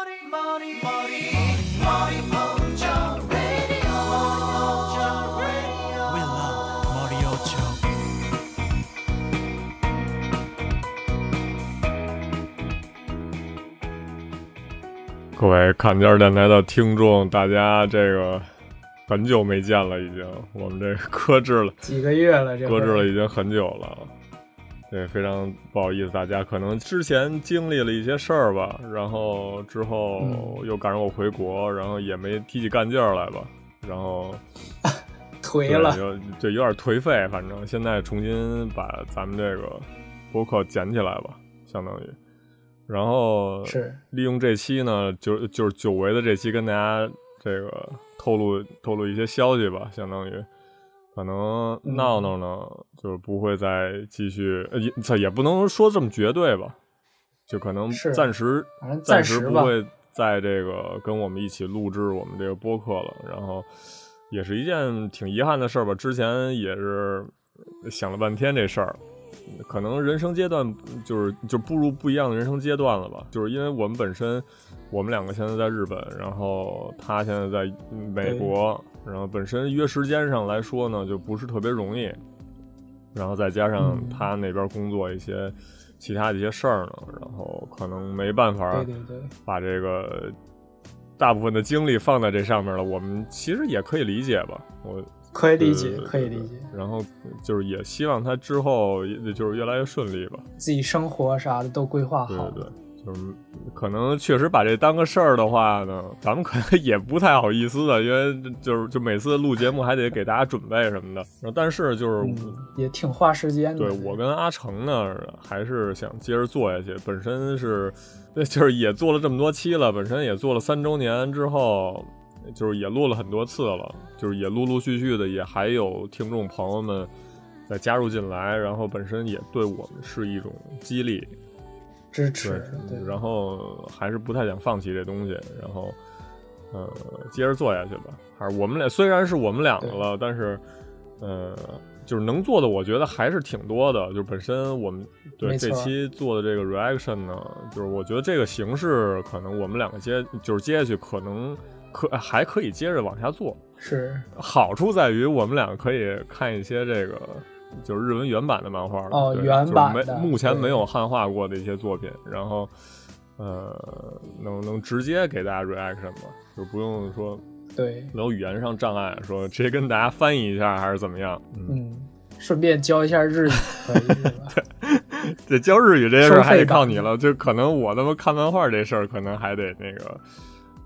各位坎肩电台的听众，大家这个很久没见了，已经。我们这搁置了，几个月了，这搁置了已经很久了。对，非常不好意思，大家可能之前经历了一些事儿吧，然后之后嗯。又赶上我回国，然后也没提起干劲儿来吧，然后 颓了，就就有点颓废，反正现在重新把咱们这个播客捡起来吧，相当于，然后是利用这期呢，就就是久违的这期，跟大家这个透露透露一些消息吧，相当于可能嗯闹闹呢，就是不会再继续，呃也不能说这么绝对吧，就可能暂时暂暂时不会在这个跟我们一起录制我们这个播客了，然后也是一件挺遗憾的事儿吧。之前也是想了半天这事儿，可能人生阶段就是就步入不一样的人生阶段了吧。就是因为我们本身，我们两个现在在日本，然后他现在在美国，然后本身约时间上来说呢，就不是特别容易。然后再加上嗯他那边工作一些其他的一些事儿呢，然后可能没办法把这个大部分的精力放在这上面了。我们其实也可以理解吧，我可以理解可以理解，然后就是也希望他之后也就是越来越顺利吧。自己生活啥的都规划好，对就是可能确实把这当个事儿的话呢，咱们可能也不太好意思的，因为 就是就每次录节目还得给大家准备什么的。然后但是就是。嗯，也挺花时间的。对我跟阿成呢，还是想接着做下去。本身是，就是也做了这么多期了，本身也做了三周年之后，就是也录了很多次了，就是也陆陆续续的也还有听众朋友们再加入进来，然后本身也对我们是一种激励，支持，对，然后还是不太想放弃这东西，然后呃接着做下去吧。还是我们俩虽然是我们两个了，但是呃就是能做的，我觉得还是挺多的。就本身我们对这期做的这个 reaction 呢，就是我觉得这个形式可能我们两个接就是接下去可能可还可以接着往下做。是好处在于我们两个可以看一些这个就是日文原版的漫画了哦原版的就是没目前没有汉化过的一些作品，然后呃能能直接给大家 reaction 吧，就不用说对，没有语言上障碍，说直接跟大家翻译一下还是怎么样。嗯，嗯，顺便教一下日语，可以？这教日语这些事儿还得靠你了，就可能我他妈看漫画这事儿可能还得那个。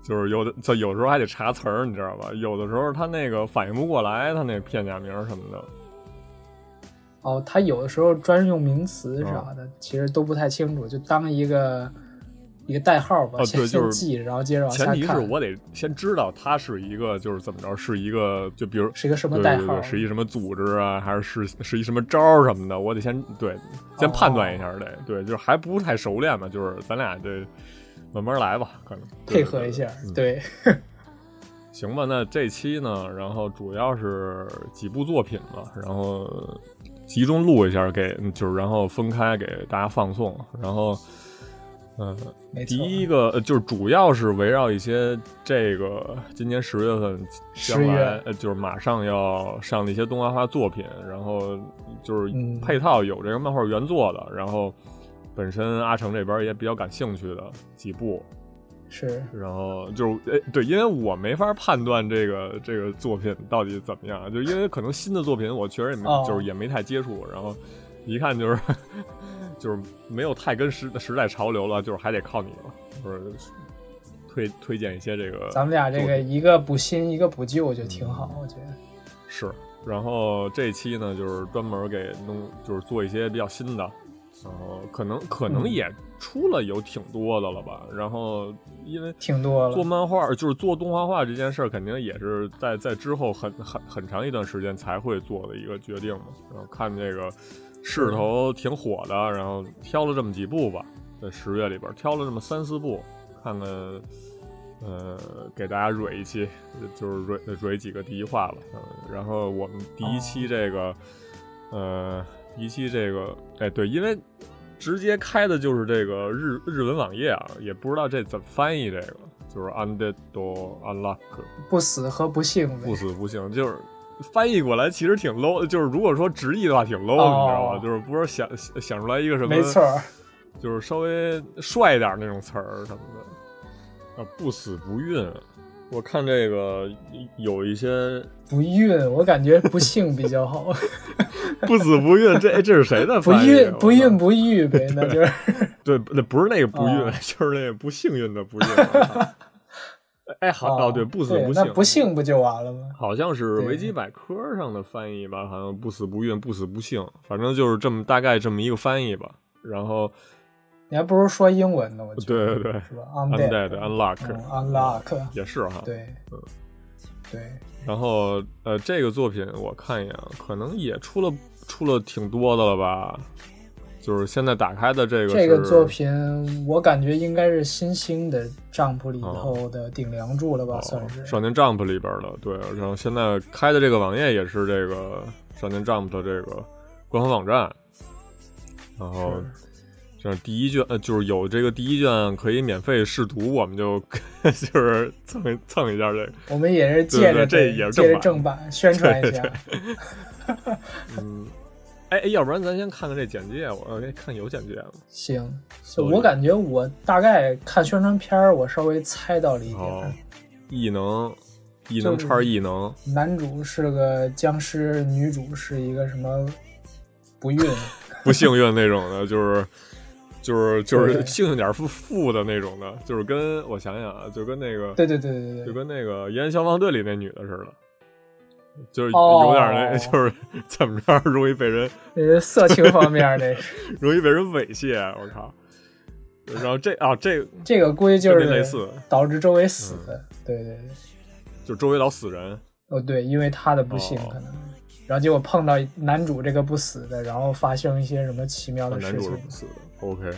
就是有的，就有时候还得查词儿，你知道吧？有的时候他那个反应不过来，他那片假名什么的，哦，他有的时候专用名词啥哦的，其实都不太清楚，就当一个一个代号吧，先哦对就是先记，然后接着往下前提是。我得先知道他是一个，就是怎么着，是一个，就比如是一个什么对对对，代号？是一什么组织啊，还是是是一什么招儿什么的，我得先对先判断一下得，对，就是还不是太熟练嘛，就是咱俩这慢慢来吧，可能配合一下，嗯对，行吧，那这期呢，然后主要是几部作品吧，然后集中录一下给，就是然后分开给大家放送，然后。嗯。第一个呃就是主要是围绕一些这个今年十月份将10来就是马上要上的一些动画化作品，然后就是嗯配套有这个漫画原作的，然后本身阿成这边也比较感兴趣的几部，是。然后就是诶对，因为我没法判断这个这个作品到底怎么样，就因为可能新的作品我确实也没、哦。就是也没太接触，然后一看就是 就是没有太跟时时代潮流了，就是还得靠你了，就是推推荐一些这个咱们俩这个一个补新，一个补旧，就挺好，我觉得。是，然后这期呢就是专门给弄就是做一些比较新的，然后可能可能嗯也出了有挺多的了吧，然后因为挺多了做漫画就是做动画化这件事儿，肯定也是在在之后很很很长一段时间才会做的一个决定嘛。然后看这个势头挺火的，然后挑了这么几部吧，在十月里边挑了这么三四部，看看呃给大家蕊一期，就是蕊蕊几个第一话吧。嗯，然后我们第一期这个、呃第一期这个哎对，因为。直接开的就是这个日日文网页啊，也不知道这怎么翻译这个，就是 undead unlock 不死和不幸，不死不幸，就是翻译过来其实挺 low，就是如果说直译的话挺 low，、哦你知道吗？就是不是想想想出来一个什么，没错儿，就是稍微帅一点那种词儿什么的啊，不死不孕。我看这个有一些不孕，我感觉不幸比较好，不死不孕，这这是谁的不翻译？孕不孕我操不育呗，那就是对，那不是那个不孕，哦 就是那个不幸运的不孕。哎，好哦，对，不死不幸，不幸不就完了吗？好像是维基百科上的翻译吧，好像不死不孕，不死不幸，反正就是这么大概这么一个翻译吧。然后你还不如说英文呢，我觉得对对对是吧 undead？undead unlock 嗯 unlock，也是哈，对嗯，对，然后呃，这个作品我看一眼，可能也出了出了挺多的了吧。就是现在打开的这个这个作品我感觉应该是新兴的 Jump 里头的顶梁柱了吧，哦算是。少年 Jump 里边的，对。然后现在开的这个网页也是这个少年 Jump 的这个官方网站，然后这样第一卷呃就是有这个第一卷可以免费试读，我们就 就是蹭一蹭一下这个，我们也是借着这也是借着正正版宣传一下。嗯。哎，哎要不然咱先看看这简介，我给看有简介吗？行，我感觉我大概看宣传片儿，我稍微猜到了一点哦。，异能，异能叉异能，男主是个僵尸，女主是一个什么不孕，不幸运那种的，就是就是就是对幸运点儿负负的那种的，就是跟我想想啊，就跟那个对对对对对，就跟那个《延安消防队》里那女的似的，就是哦有点那，就是怎么着容易被人呃，色情方面的，容易被人猥亵，我靠！然后这啊这 这个估计就是类是似，导致周围死的。对对对，就周围老死人，哦对，因为他的不幸哦可能，然后结果碰到男主这个不死的，然后发生一些什么奇妙的事情男主是。不死的，OK，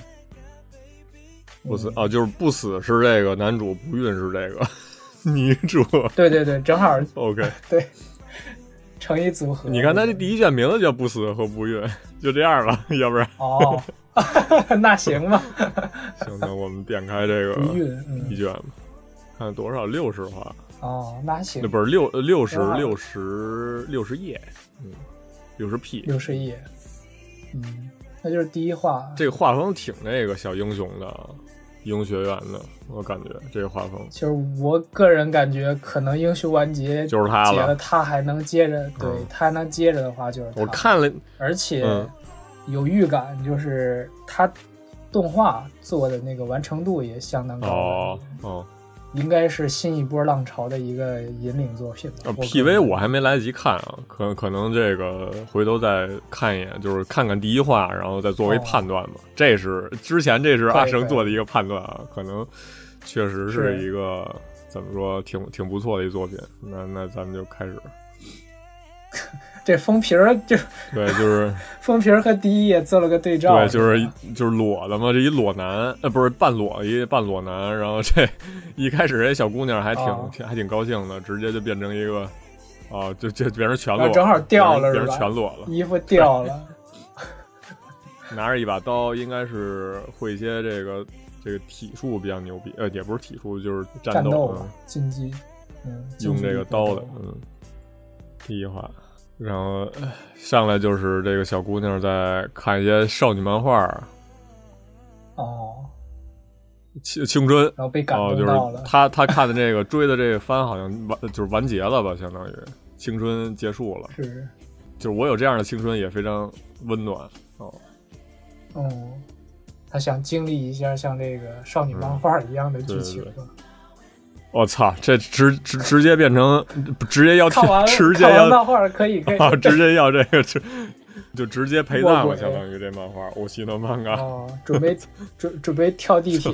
不嗯死啊，就是不死是这个男主，不孕是这个 女主。对对对，正好，OK。对，成一组合。你看他这第一卷名字叫不死和不孕，就这样吧，要不然哦，那行吧，行，那我们点开这个，嗯，一卷吧，看多少六十话，哦，那行。那，不是六六十六十六十页，嗯，六十 P，六十页，嗯，那就是第一话。这个画风挺那个小英雄的，英雄学院的，我感觉这个画风其实我个人感觉，可能英雄完结就是他结了，了。他还能接着，对嗯他还能接着的话就是他。我看了，而且嗯有预感，就是他动画做的那个完成度也相当高哦，应该是新一波浪潮的一个引领作品吧。呃，PV 我还没来得及看啊，可可能这个回头再看一眼，就是看看第一话，然后再作为哦判断吧。这是之前这是阿可以可以成做的一个判断啊，可能确实是是一个怎么说挺挺不错的一作品。那那咱们就开始，这封皮儿就对，就是 封皮儿和第一页做了个对照，对，就是就是裸的嘛，这一裸男，呃，不是半裸一半裸男，然后这一开始这小姑娘还挺、还挺高兴的，直接就变成一个。啊，就就变成全裸，正好掉了变成是吧全裸了。衣服掉了，拿着一把刀，应该是会一些这个这个体术比较牛逼，呃，也不是体术，就是战斗，竞技，嗯，用这个刀的，嗯，第一话，然后上来就是这个小姑娘在看一些少女漫画，哦，青青春，然后被感哦，就动到了。是，她她看的这个追的这个番好像完就是完结了吧，相当于。青春结束了，是，就是我有这样的青春也非常温暖哦，嗯，她想经历一下像这个少女漫画一样的剧情对对吧。我操，这直直直接变成直接要看，直接要漫画可以可以啊，直接要这个就就直接陪葬了，相当于这漫画《我西的漫画》哦，准备准准备跳地铁，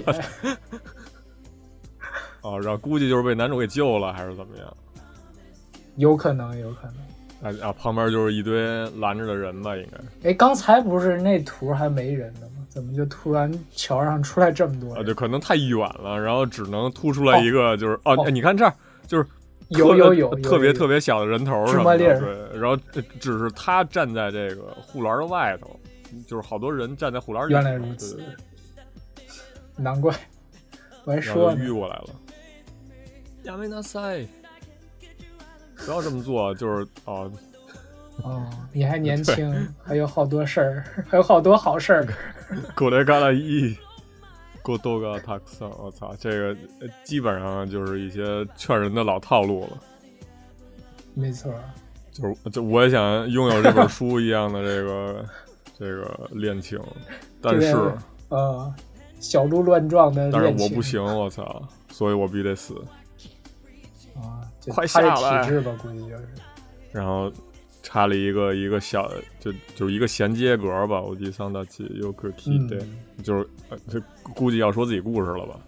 哦，然后估计就是被男主给救了，还是怎么样？有可能有可能。啊啊，旁边就是一堆拦着的人吧，应该哎，刚才不是那图还没人呢吗？怎么就突然桥上出来这么多啊，人？就可能太远了，然后只能突出来一个，就是哦，哦哎你看这儿就是有有有有特别特别小的人头什么的，对，然后只是他站在这个护栏的外头，就是好多人站在护栏里。原来如此对对对，难怪我还说呢淤过来了。亚美纳塞，不要这么做，就是哦，哦，你还年轻，还有好多事儿，还有好多好事儿。狗雷嘎啦伊，狗多嘎塔克桑，我操，这个呃基本上就是一些劝人的老套路了。没错，就是就我也想拥有这本书一样的 这个这个恋情，但是这个呃，小鹿乱撞的但是我不行，我操，所以我必须得死。啊，快下来体质吧，估计就是。然后插了一个一个小，就就是一个衔接格吧。我记桑达奇有可 key 嗯对，就是呃这估计要说自己故事了吧。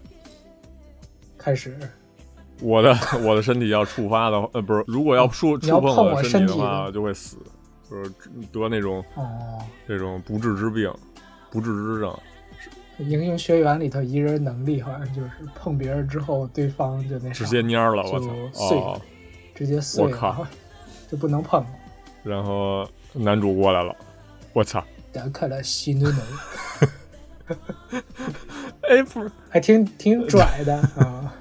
开始，我的我的身体要触发的话，呃，不是，如果要触触碰碰我身身体的话，就会死，就是得那种哦，这种不治之病、不治之症。英雄学员里头一人能力好像就是碰别人之后，对方就那啥，直接蔫了，我操！碎哦，直接碎了，我靠就不能碰了。然后男主过来了，我操！打开了西努努，哎，不是，还挺挺拽的啊，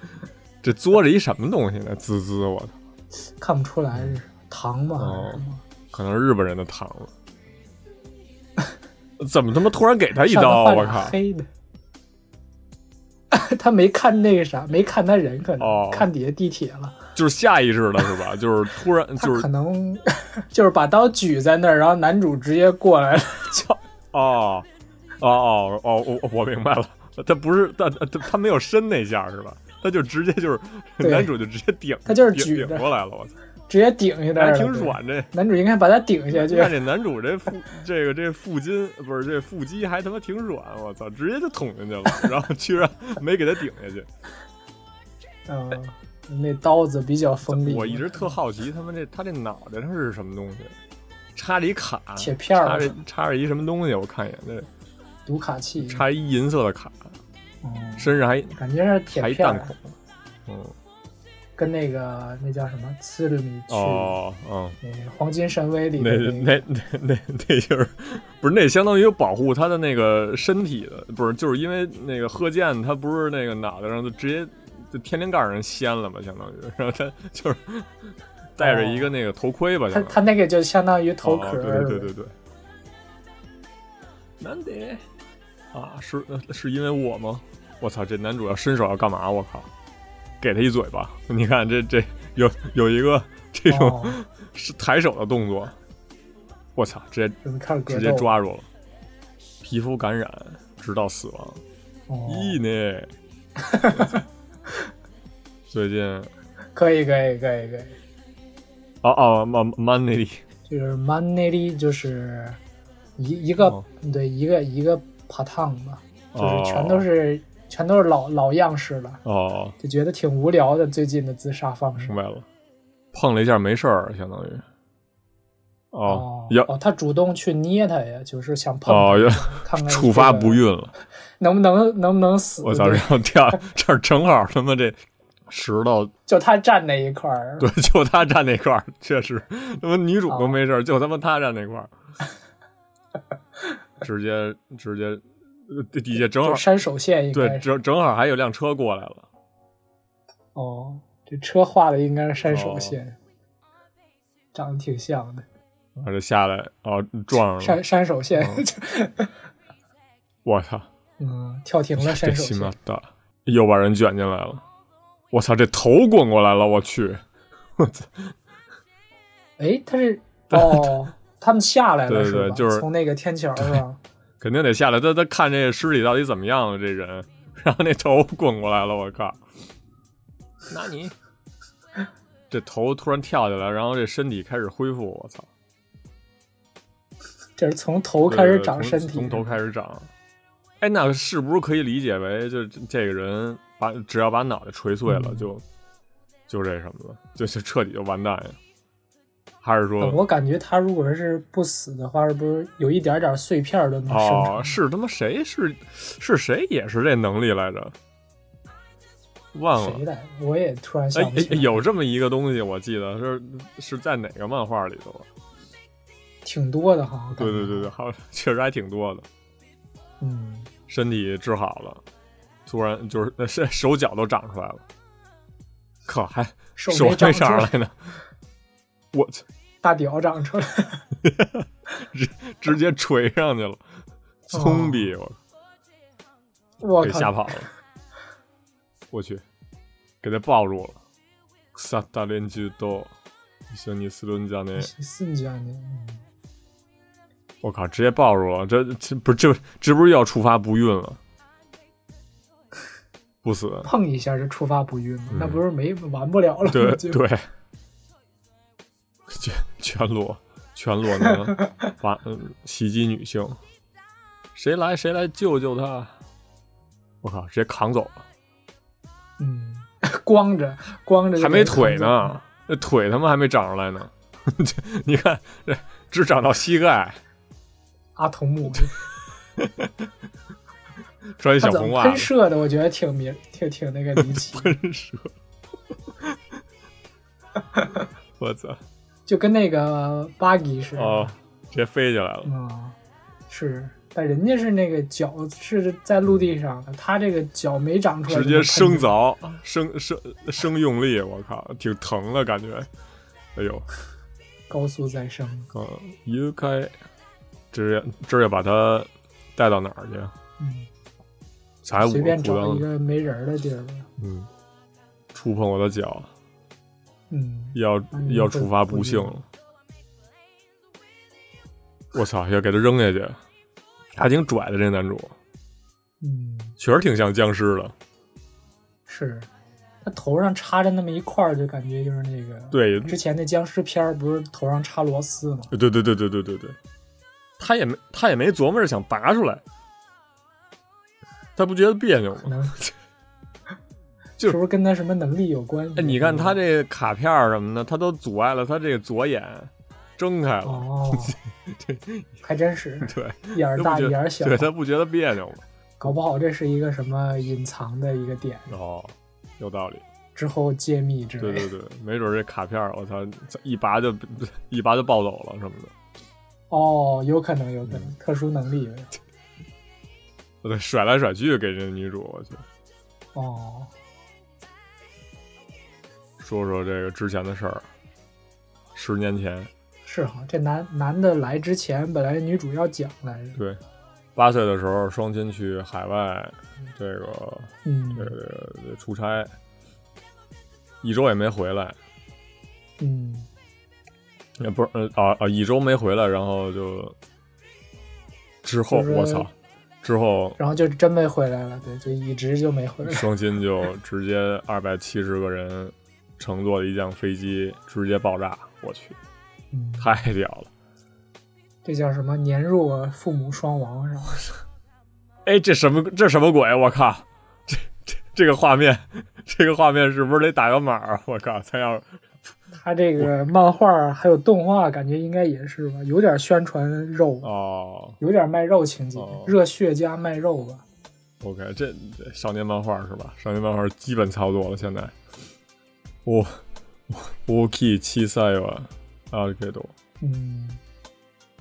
这嘬着一什么东西呢？滋滋，我操！看不出来是糖吗？哦可能是日本人的糖了。怎么他妈突然给他一刀？我靠！黑的。他没看那个啥，没看他人，可能、哦看底下地铁了。就是下意识的是吧？就是突然就是可能 就是把刀举在那儿，然后男主直接过来了，就哦哦哦哦，我我明白了，他不是他他他没有伸那下是吧？他就直接就是男主就直接顶，他就是顶举顶过来了，我操，直接顶下来还挺软这。男主应该把他顶下去。看这男主这腹这个这腹筋不是这腹肌还他妈挺软，我操，直接就捅进去了，然后居然没给他顶下去。嗯，那刀子比较锋利。我一直特好奇，他们这他这脑袋上是什么东西？插着一卡，铁片儿插着插着一什么东西？我看一眼，这读卡器，插一银色的卡，嗯，身上还感觉是铁片儿弹孔。嗯，跟那个那叫什么《刺鲁米去》哦，嗯，那黄金神威里那的个那那那那就是不是那相当于保护他的那个身体的，不是就是因为那个贺建他不是那个脑袋上就直接就天灵盖儿上掀了吧，相当于，然后他就是戴着一个那个头盔吧，他他那个就相当于头壳哦，对对对对对。难得啊，是是因为我吗？我操，这男主要伸手要干嘛？我靠，给他一嘴巴！你看这这有有一个这种 抬手的动作，我操，直接直接。抓住了，皮肤感染直到死亡，哦，咦呢？最近。可以可以可以可以，哦哦曼曼内利就是 money 就是一一个、哦。对一个一个 p a t a n 吧，就是哦全都是、全都是老老样式了，哦，就觉得挺无聊的。最近的自杀方式。明。白了，碰了一下没事儿，相当于。哦，要哦，他主动去捏他呀，就是想碰他哦要看看触发不孕了，能不能能不能死？我操！对然后掉这儿正好他妈这石头，就他站那一块儿，对，就他站那块儿，确实，他妈女主哦都没事儿，就他妈他站那块儿，直接直接呃底下正好就山手线应对该对。正正好还有辆车过来了，哦，这车画的应该是山手哦线，长得挺像的。然后就下来哦撞上了，山山手线，哦 我操！嗯，跳停了这山手西马线。大又把人卷进来了，我操！这头滚过来了，我去！我操！哎，他是 哦，他们下来了对对是吧？对就是从那个天桥上。肯定得下来，他他看这尸体到底怎么样了，这人，然后那头滚过来了，我靠！那你 这头突然跳起来，然后这身体开始恢复，我操！这是从头开始长身体，从从头开始长。哎，那是不是可以理解为，就这个人把只要把脑袋锤碎了，嗯就就这什么了，就就彻底就完蛋呀？还是说，我感觉他如果是不死的话，是不是有一点点碎片都能生成？哦，是他妈谁是是谁也是这能力来着？忘了谁。来？我也突然想不起来。有这么一个东西，我记得是是在哪个漫画里头啊？挺多的哈。对对对对，好，确实还挺多的。嗯，身体治好了，突然就是那手手脚都长出来了，靠还手手还没长长出来呢。我操，大屌长出来，直直接锤上去了，葱逼我我！给吓跑了。我去，给他抱住了。萨达连居多，像尼斯伦家那，瞬间的，嗯我靠，直接抱住了，这这不是这这不是要触发不孕了？不死，碰一下就触发不孕了，嗯那不是没完不了了吗？对对，全全裸全裸能把嗯袭击女性，谁来谁来救救他！我靠，直接扛走了，嗯，光着光着还没腿呢，那腿他妈还没长出来呢。你看，这只长到膝盖，阿童木，穿小红袜，喷射的？我觉得挺明挺挺那个离奇，喷射。我操！就跟那个 buggy 似的。哦，直接飞起来了。啊，是，但人家是那个脚是在陆地上的，他这个脚没长出来，直接生，凿，生生生用力，我靠，挺疼的感觉。哎呦，高速再生。嗯，移开，直接直接把他带到哪儿去？嗯，才随便找一个没人的地儿吧。嗯，触碰我的脚，嗯，要要触发不幸了。我操！要给他扔下去，还挺拽的这男主，嗯，确实挺像僵尸的。是，他头上插着那么一块儿，就感觉就是那个，，对，之前那僵尸片儿不是头上插螺丝吗？对对对对对对对，他也没他也没琢磨着想拔出来，他不觉得别扭吗？就是不是跟他什么能力有关系？哎，你看他这卡片什么的，他都阻碍了他这个左眼睁开了，哦，对。还真是对，眼儿大眼儿小，对他不觉得别扭吗？搞不好这是一个什么隐藏的一个点，哦，有道理，之后揭秘之类。对对对，没准这卡片我操，一拔就一拔就抱走了什么的，哦，有可能，有可能，嗯。特殊能力。呗。对，甩来甩去给这女主，我去哦，说说这个之前的事儿，十年前，是哈，这男男的来之前，本来女主要讲来着。对，八岁的时候双亲去海外，这个嗯。这个这个出差，一周也没回来，嗯，也不是呃啊啊一周没回来，然后就之后就是我操，之后然后就真没回来了，对，就一直就没回来。双亲就 直接二百七十个人乘坐的一架飞机直接爆炸，我去，嗯，太屌了！这叫什么？年弱父母双亡是吧？哎，这什么这什么鬼？我靠，这这这个画面，这个画面是不是得打个码儿？我靠，才要 他这个漫画还有动画，感觉应该也是吧，有点宣传肉，哦有点卖肉情节哦，热血加卖肉吧。，OK，这这少年漫画是吧？少年漫画基本操作了，现在。我我 key 七赛吧，啊，这多。嗯，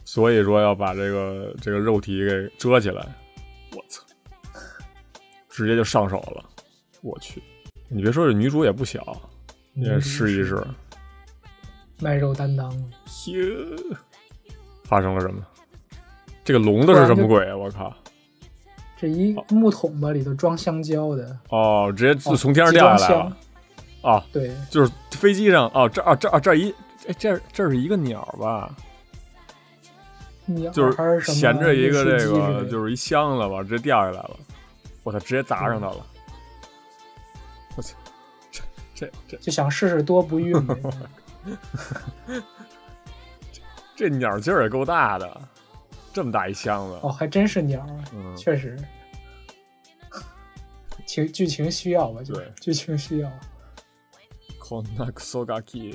所以说要把这个这个肉体给遮起来，我操，直接就上手了，我去！你别说这女主也不小，也试一试。卖肉担当。哟，发生了什么？这个笼子是什么鬼啊？我靠！这一木桶吧，里头装香蕉的，哦，直接就从天上掉下来了箱。啊！对，就是飞机上哦，这啊这啊这一哎这这是一个鸟吧？鸟就是什么衔着一个这个就是一箱子吧，直接掉下来了。我操，直接砸上它了！我操，这这这就想试试多不孕呗。这鸟劲儿也够大的，这么大一箱子。哦，还真是鸟啊，嗯，确实，情剧情需要吧，就是对剧情需要。こんなクソガキ。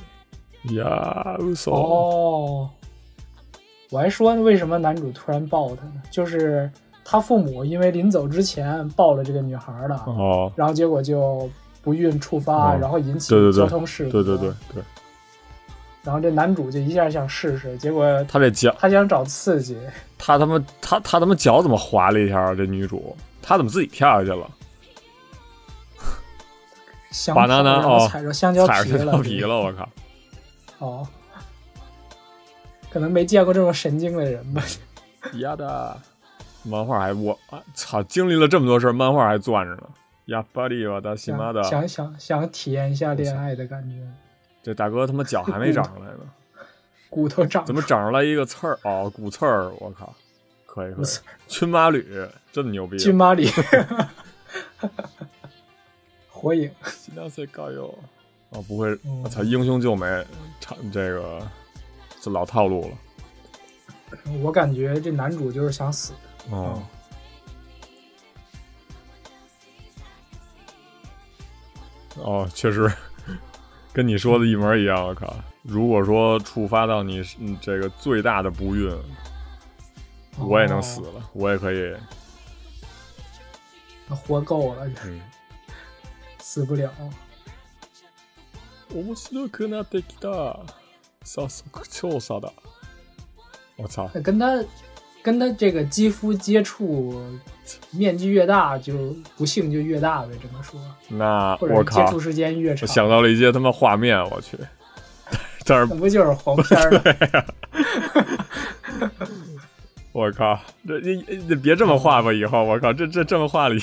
いやー、嘘。哦，我还说为什么男主突然抱他呢？就是他父母因为临走之前抱了这个女孩了，哦，然后结果就 不孕触发，哦然后引起交通事故。对对对对，然后这男主就一下想试试，结果他这脚，他想找刺激，他他妈他他他妈脚怎么滑了一下啊？这女主，她怎么自己跳下去了？香巴拿拿然后哦踩着香蕉踩皮了，着香蕉皮了，我靠！哦，可能没见过这么神经的人吧。呀的，漫画还我啊操，经历了这么多事儿，漫画还攥着呢。呀巴里瓦达西妈的，想想想体验一下恋爱的感觉，这大哥他妈脚还没长出来呢，骨头长怎么长出来一个刺儿？哦，骨刺儿，我靠，可以可以。骨刺，群马旅这么牛逼，金马旅？火影！哦，不会，嗯。我操，英雄救美，唱这个这老套路了。我感觉这男主就是想死。哦，哦，确实跟你说的一模一样。我靠，如果说触发到你嗯这个最大的不孕，我也能死哦，了，我也可以，活够了，嗯。死不了。面白くなってきた。早速調査だ。我操！那跟他 跟他这个肌肤接触面积越大，就不幸就越大呗，这么说，那我靠接触，时间越我长，想到了一些他妈画面，我去。但是 不就是黄片儿吗？我靠，这你你别这么画吧，以后我靠，这这这么画里，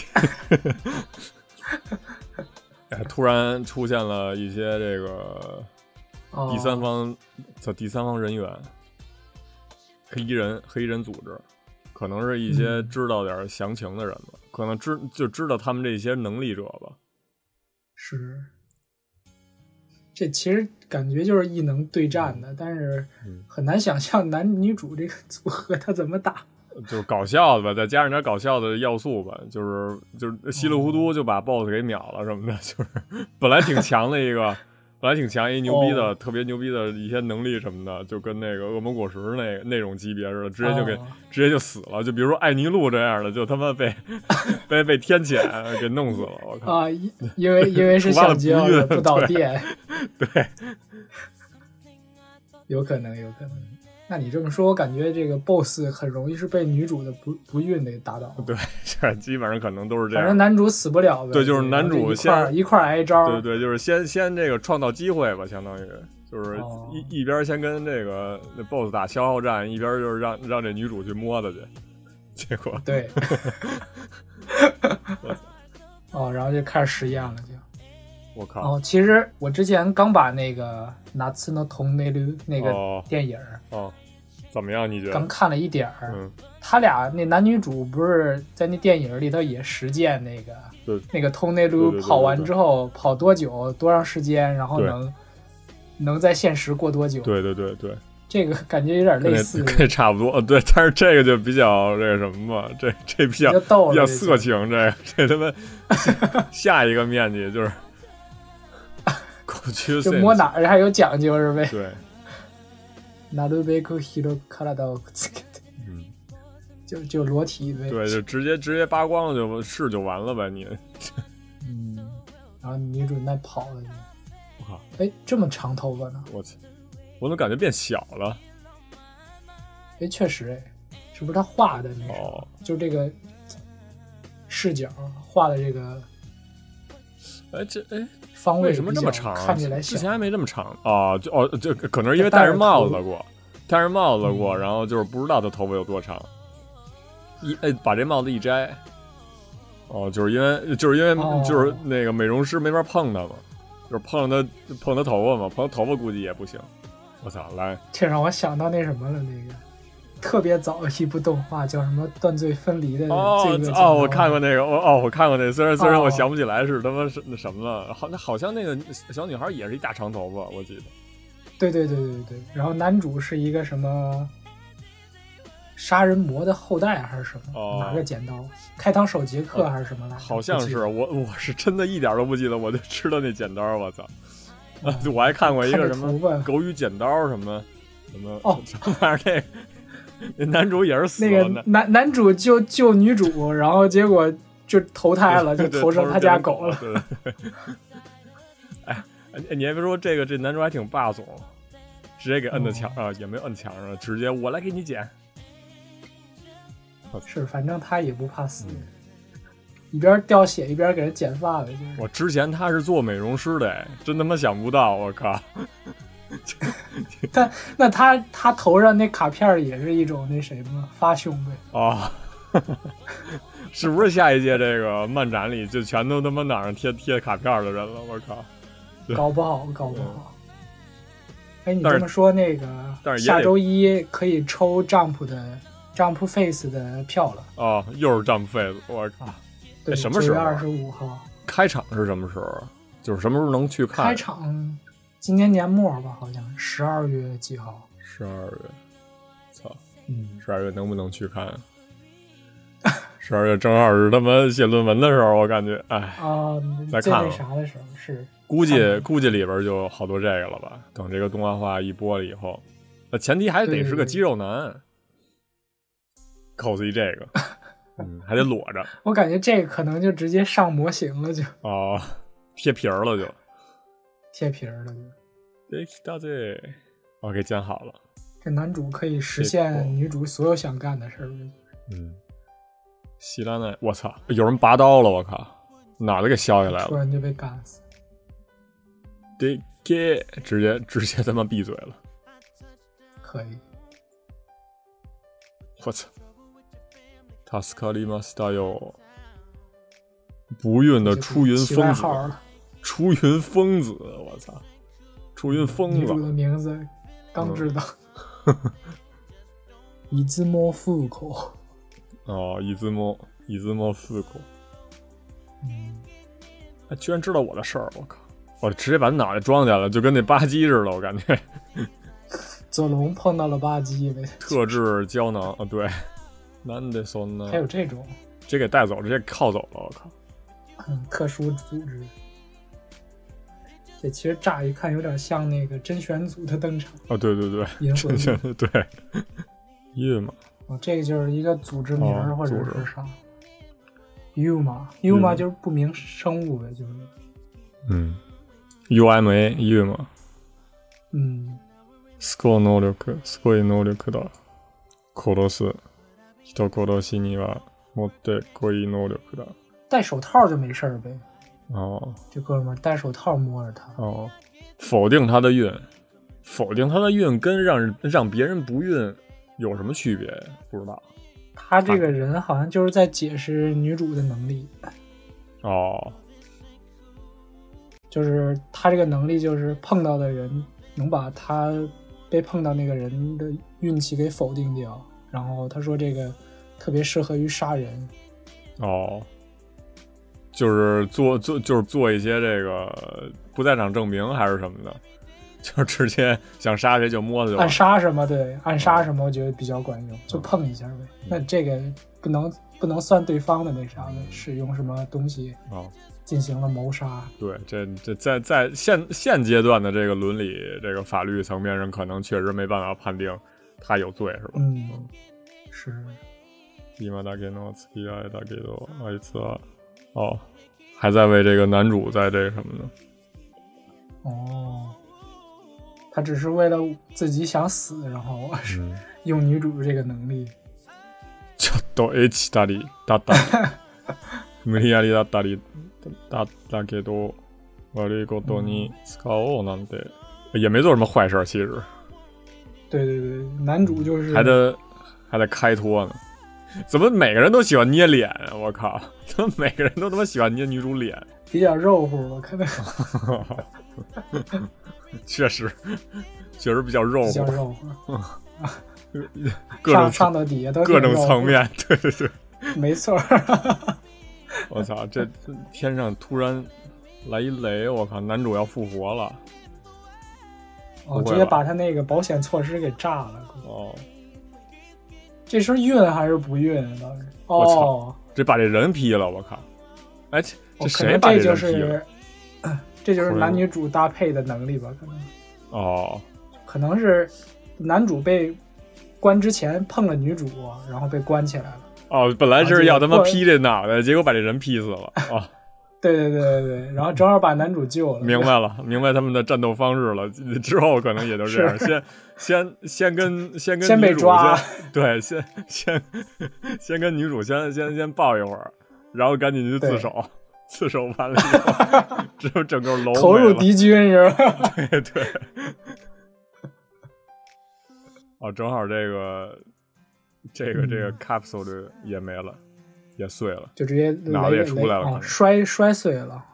哎，突然出现了一些这个哦。第三方叫第三方人员，黑衣人黑衣人组织，可能是一些嗯。知道点详情的人吧，可能知就知道他们这些能力者吧。是，这其实感觉就是异能对战的，但是嗯。很难想象男女主这个组合他怎么打。就是搞笑的吧，再加上点搞笑的要素吧，就是就是稀里糊涂就把 BOSS 给秒了什么的，就是本来挺强的一个，本来挺强一牛逼的、哦特别牛逼的一些能力什么的，就跟那个恶魔果实那那种级别似的，直接就给、哦直接就死了。就比如说艾尼路这样的，就他妈被 被被天谴给弄死了，我靠！啊，因因为因为是橡胶不导对电，对，有可能有可能。那你这么说，我感觉这个 BOSS 很容易是被女主的不不孕给打倒。对，这基本上可能都是这样。反正男主死不了呗。对就是男主先一块挨招。对对，就是先先这个创造机会吧，相当于就是哦一、一边先跟这个那 BOSS 打消耗战，一边就是让让这女主去摸他去，结果对。哦，然后就开始实验了，就。我靠，哦，其实我之前刚把那个《拿次诺同内驴》那个哦电影儿哦，怎么样？你觉得？刚看了一点儿，嗯，他俩那男女主不是在那电影里头也实践那个对那个通内路跑完之后跑多久多长时间，然后能能在现实过多久？对对对对，这个感觉有点类似，跟这差不多。呃对，但是这个就比较这个什么嘛，这这比较比较色情，这个这他妈 下一个面积就是就摸哪儿还有讲究是呗？对，なるべく広く体をつけて，嗯，就就裸体呗。对，就直接直接扒光了就是就完了呗，你嗯，然后女主那跑了，我靠，哎，这么长头发呢？我操，我怎么感觉变小了？哎，确实哎，是不是他画的那什么？哦就这个视角画的这个哎，这哎， 方位为什么这么长啊？看起来小之前还没这么长啊？就哦，就可能是因为戴着帽子过，戴着帽子过，嗯然后就是不知道他头发有多长，一哎把这帽子一摘，哦，就是因为就是因为哦就是那个美容师没法碰他嘛，就是碰他碰他头发嘛，碰他头发估计也不行。我操，来，这让我想到那什么了，那个特别早一部动画叫什么《断罪分离》的哦罪恶剪哦，我看过那个，我哦我看过那个，虽然虽然哦我想不起来是他妈是那什么了，好那好像那个小女孩也是一大长头发，我记得。对对对对对，然后男主是一个什么杀人魔的后代还是什么？哦拿个剪刀，开膛手杰克还是什么来着？好像是我，我是真的一点都不记得，我就知道那剪刀，我操！嗯 我还看过一个什么狗与剪刀什么什么哦 什么玩意儿，那那 男主也是死那个男男主救救女主，然后结果就投胎了，就投成他家狗狗了。对对对 哎，哎你还别说这个，这男主还挺霸总，直接给摁在墙啊，也没摁墙上，直接我来给你剪。是，反正他也不怕死，嗯一边掉血一边给人剪发呗，就是。我之前他是做美容师的，哎真他妈想不到，我靠！但那他他头上那卡片也是一种那谁吗？发胸呗。啊，是不是下一届这个漫展里就全都他妈哪上贴贴卡片的人了？我靠！搞不好，搞不好。哎，你这么说，那个但是下周一可以抽 Jump 的 Jump Face 的票了。啊，又是 Jump Face，，我靠！对，什么时候啊二十五号开场是什么时候啊？就是什么时候能去看？开场？今年年末吧，好像十二月几号？十二月，操！嗯，十二月能不能去看？十二月正好是他妈写论文的时候，我感觉，哎，啊，最那再看了啥的时候是估计估计里边就好多这个了吧？等这个动画化一播了以后，那前提还得是个肌肉男，cos 一这个，嗯，还得裸着我感觉这个可能就直接上模型了，就哦，贴皮儿了就。贴皮儿了就。对，到这，我给剪好了。这男主可以实现女主所有想干的事儿。嗯，希拉奈，我操，有人拔刀了，我靠，脑袋给削下来了，突然就被干死。得给直接直接他妈闭嘴了，可以，我操，塔斯卡利马斯大哟，不孕的出云起外疯子，号了。出云疯子，我操，出云疯女主子，的名字刚知道。伊兹莫夫口。哦，伊兹莫伊兹莫四口，嗯，他居然知道我的事儿，我靠，我直接把他脑袋装下了，就跟那吧唧似的，我感觉。佐龙碰到了吧唧呗。特制胶囊啊，对，难得送呢还，有这种直接给带走，直接铐走了，我靠！嗯特殊组织。这其实乍一看有点像那个甄选组的登场。啊，对对对，银魂真的对，月嘛，哦，这个就是一个组织名儿哦或者组织是啥。Yuma，Yuma 就是不明生物呗，就是嗯，UMA 月嘛，嗯，スコア能力、すごい能力だ。殺す。人殺しにはもってこい能力だ。戴手套就没事儿呗。 哦。这哥们儿戴手套摸着他，哦，否定他的孕，否定他的孕跟让让别人不孕有什么区别？不知道。他这个人好像就是在解释女主的能力，哦，就是他这个能力就是碰到的人能把他被碰到那个人的运气给否定掉，然后他说这个特别适合于杀人，哦，就是做做就是做一些这个不在场证明还是什么的，就直接想杀谁就摸他就完暗杀什么对，暗杀什么我觉得比较管用，就碰一下呗。那这个不能不能算对方的那啥呗，使用什么东西哦，进行了谋杀，对，这这在在现现阶段的这个伦理这个法律层面上，可能确实没办法判定他有罪，是吧？嗯，是今だけの付き合いだけどあいつは 哦，还在为这个男主在这什么呢？哦，他只是为了自己想死，然后嗯，用女主这个能力。ちょっとエッチだりだった。無理やりだったりだったけど、悪いことに使おうなんて，也没做什么坏事儿，其实对对对，男主就是还得还得开脱呢。 怎么每个人都喜欢捏脸啊？我靠！怎么每个人都他妈喜欢捏女主脸？比较肉乎了，可能 确实，确实比较肉比较乎，肉乎，各种到底下都各种层，面。对对对，没错。我操！这这 天上突然来一雷，我靠！男主要复活了。哦，直接把他那个保险措施给炸了。哦，这是运还是不运？当时我操哦，这把这人劈了，我靠！哎，这这哦可能谁把这就劈了？是，这就是男女主搭配的能力吧？可能哦，可能是男主被关之前碰了女主，然后被关起来了。哦，本来是要他妈劈这脑袋，结果把这人劈死了啊！对对对对对，然后正好把男主救了。明白了，明白他们的战斗方式了。之后可能也就这样，先先先跟先跟先被女主抓先对，先先 先跟女主先先先抱一会儿，然后赶紧去自首，自首完了以后，之后整个楼投入敌军是吧？对对。哦，正好这个这个这个嗯 capsule 也没了，也碎了。就直接脑子也雷雷哦出来了可能摔摔碎了。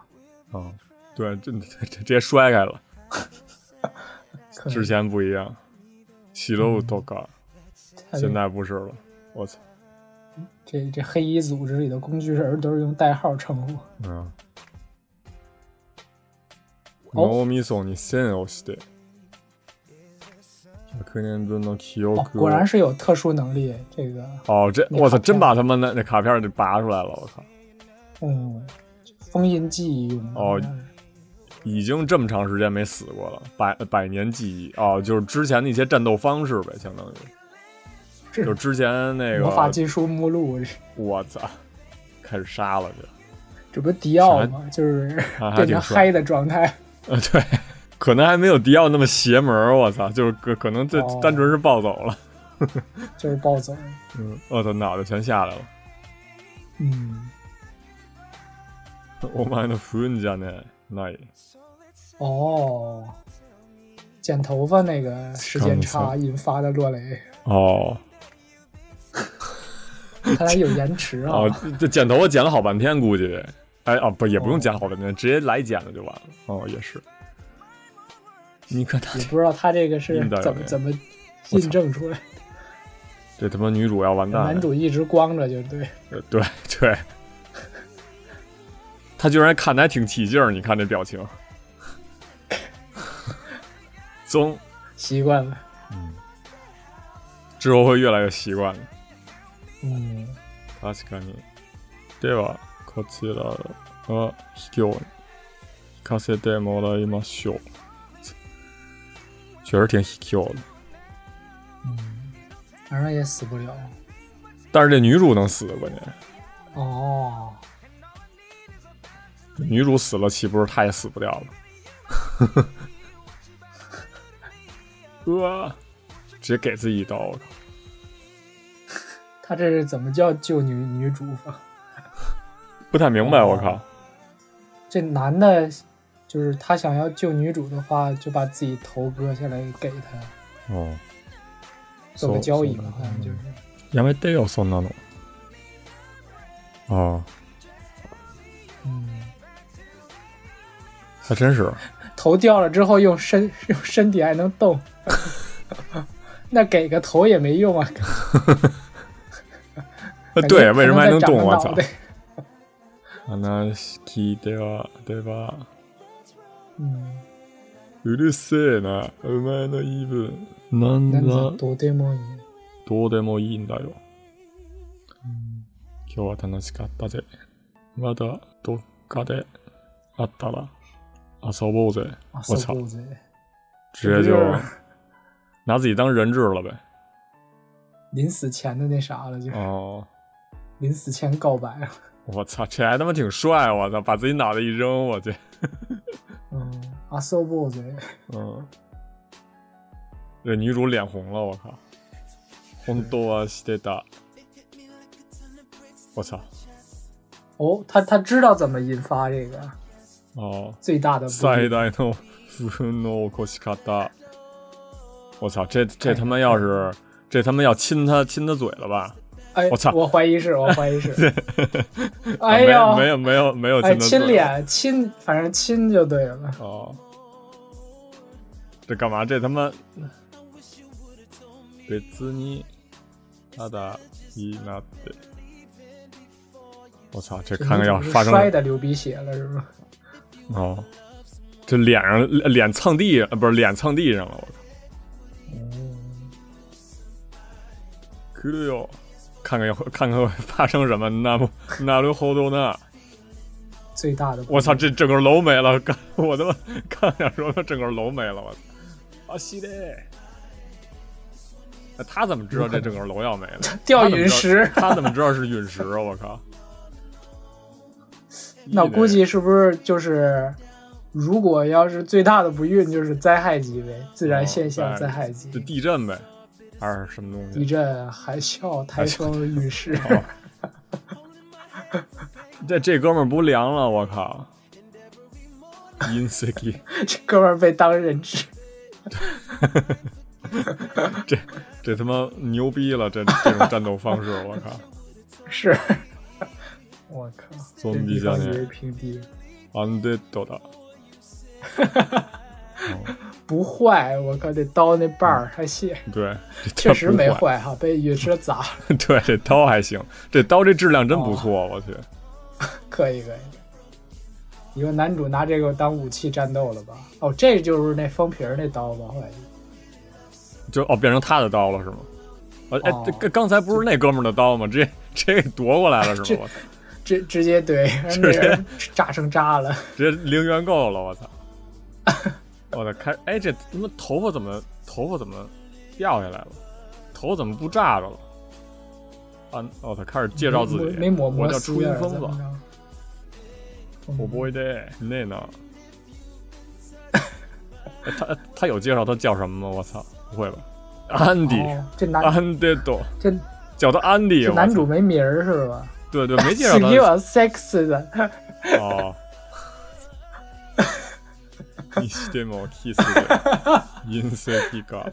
啊、对，这这直接摔开了。可能之前不一样，西楼多高，他现在不是了。我操，这这黑衣组织里的工具人都是用代号称呼。嗯。哦脳みそに線をして、 100年分の記憶哦を。，果然是有特殊能力，这个哦，这我操，真把他们那那卡片给拔出来了，我靠！嗯，封印记忆用的。哦已经这么长时间没死过了，百百年记忆哦，就是之前那些战斗方式呗，相当于，是就之前那个魔法技术目录，我操，开始杀了这。这不是迪奥吗？就是 变成嗨的状态。呃，对，可能还没有迪奥那么邪门儿，我操，就是可可能这哦单纯是暴走了，就是暴走。嗯，我操，脑袋全下来了。嗯，お前の不運じゃねない。哦，剪头发那个时间差引发的落雷，哦看来有延迟啊。哦，这剪头发剪了好半天，估计。哎哦，不也不用剪好半天，直接来剪了就完了。哦，也是。 你看他也不知道他这个是印的有怎么怎么印证出来。这他妈女主要完蛋了。男主一直光着就对，呃对对，他居然看的还挺起劲儿，你看这表情。总习惯了。之后会越来越习惯的。嗯，確かに。では、こちらは卑怯に行かせてもらいましょう。 确实挺卑怯的，反正也死不了。但是这女主能死，关键哦，女主死了，岂不是她也死不掉了？呵，直接给自己一刀，我靠！他这是怎么叫救女女主法？不太明白，哦我靠！这男的，就是他想要救女主的话，就把自己头割下来给他，哦，做个交易嘛，好像就是。やめてよ、そんなの。哦，嗯，还真是。头掉了之后，用身用身体还能动，那给个头也没用啊。呃，感觉对，为什么还能动？我操能再长个脑！袋話聞いてはでは 嗯，うるせえな。お前の言い分。なん那だ？多对もいい。どうでもいいんだよ。今日は楽しかったぜ。まだどっかであったら遊ぼうぜ。啊，我操搜狗贼，直接就拿自己当人质了呗临死前的那啥了，就是、哦临死前告白了。我操这还他妈挺帅我操把自己脑袋一扔我去嗯，啊，搜狗贼，嗯这女主脸红了我靠本当はしてた我操哦，他他知道怎么引发这个哦最大的不最利大の不分の起こし方。我操，这这他妈要是这他妈要亲他亲他嘴了吧？ 哎，我操我怀疑是，我怀疑是。啊哎呀，没没有没有没有哎，亲他嘴亲脸亲，反正亲就对了。哦。这干嘛？这他妈别自你ただいいなって。我操，这看看要女主是发生摔的流鼻血了是吧？哦，这脸上脸蹭地，呃，不是脸蹭地上了，我靠！来るよ， 看看要看看会发生什么？那不那るほど呢？最大的不利我操，这整个楼没了！刚我他妈刚想说，整个楼没了！我操！啊，西的！哎他怎么知道这整个楼要没了？掉他怎么知道陨石他怎么知道是陨石啊？我靠！ 那我估计是不是就是，如果要是最大的不孕，就是灾害级呗，自然现象哦灾害级，就地震呗， 还是什么东地西？震、海啸、台风、陨石。哦这这哥们儿不凉了，我靠 i n s e k i 这哥们儿被当人质，这这他妈牛逼了，这这种战斗方式，我靠！是。我靠！ゾンビじゃね这地方以为平地アンデッドだ。 不坏，我靠！这刀那把儿还细，对，确实没坏。坏哈，被陨石砸了。对，这刀还行，这刀这质量真不错，我去。可以可以。你说男主拿这个当武器战斗了吧？哦，这就是那封皮儿那刀吧？我感觉。就哦，变成他的刀了是吗？啊哎，哦这刚刚才不是那哥们儿的刀吗？直接直接夺过来了是吗？我操，直直接对，直接炸成渣了。直接零元购了，我操！我操，开哎，这他妈头发怎么头发怎么掉下来了？头发怎么不炸着了？啊，我操，开始介绍自己，没抹我叫初音啊疯子，我不会的，那呢？哎 他他有介绍他叫什么吗？我操，不会吧？安迪，哦这男安迪多，这叫他安迪。这男主没名儿是吧？对对，没介绍他 我 sex 的，哦。にしてもキスで隕石が、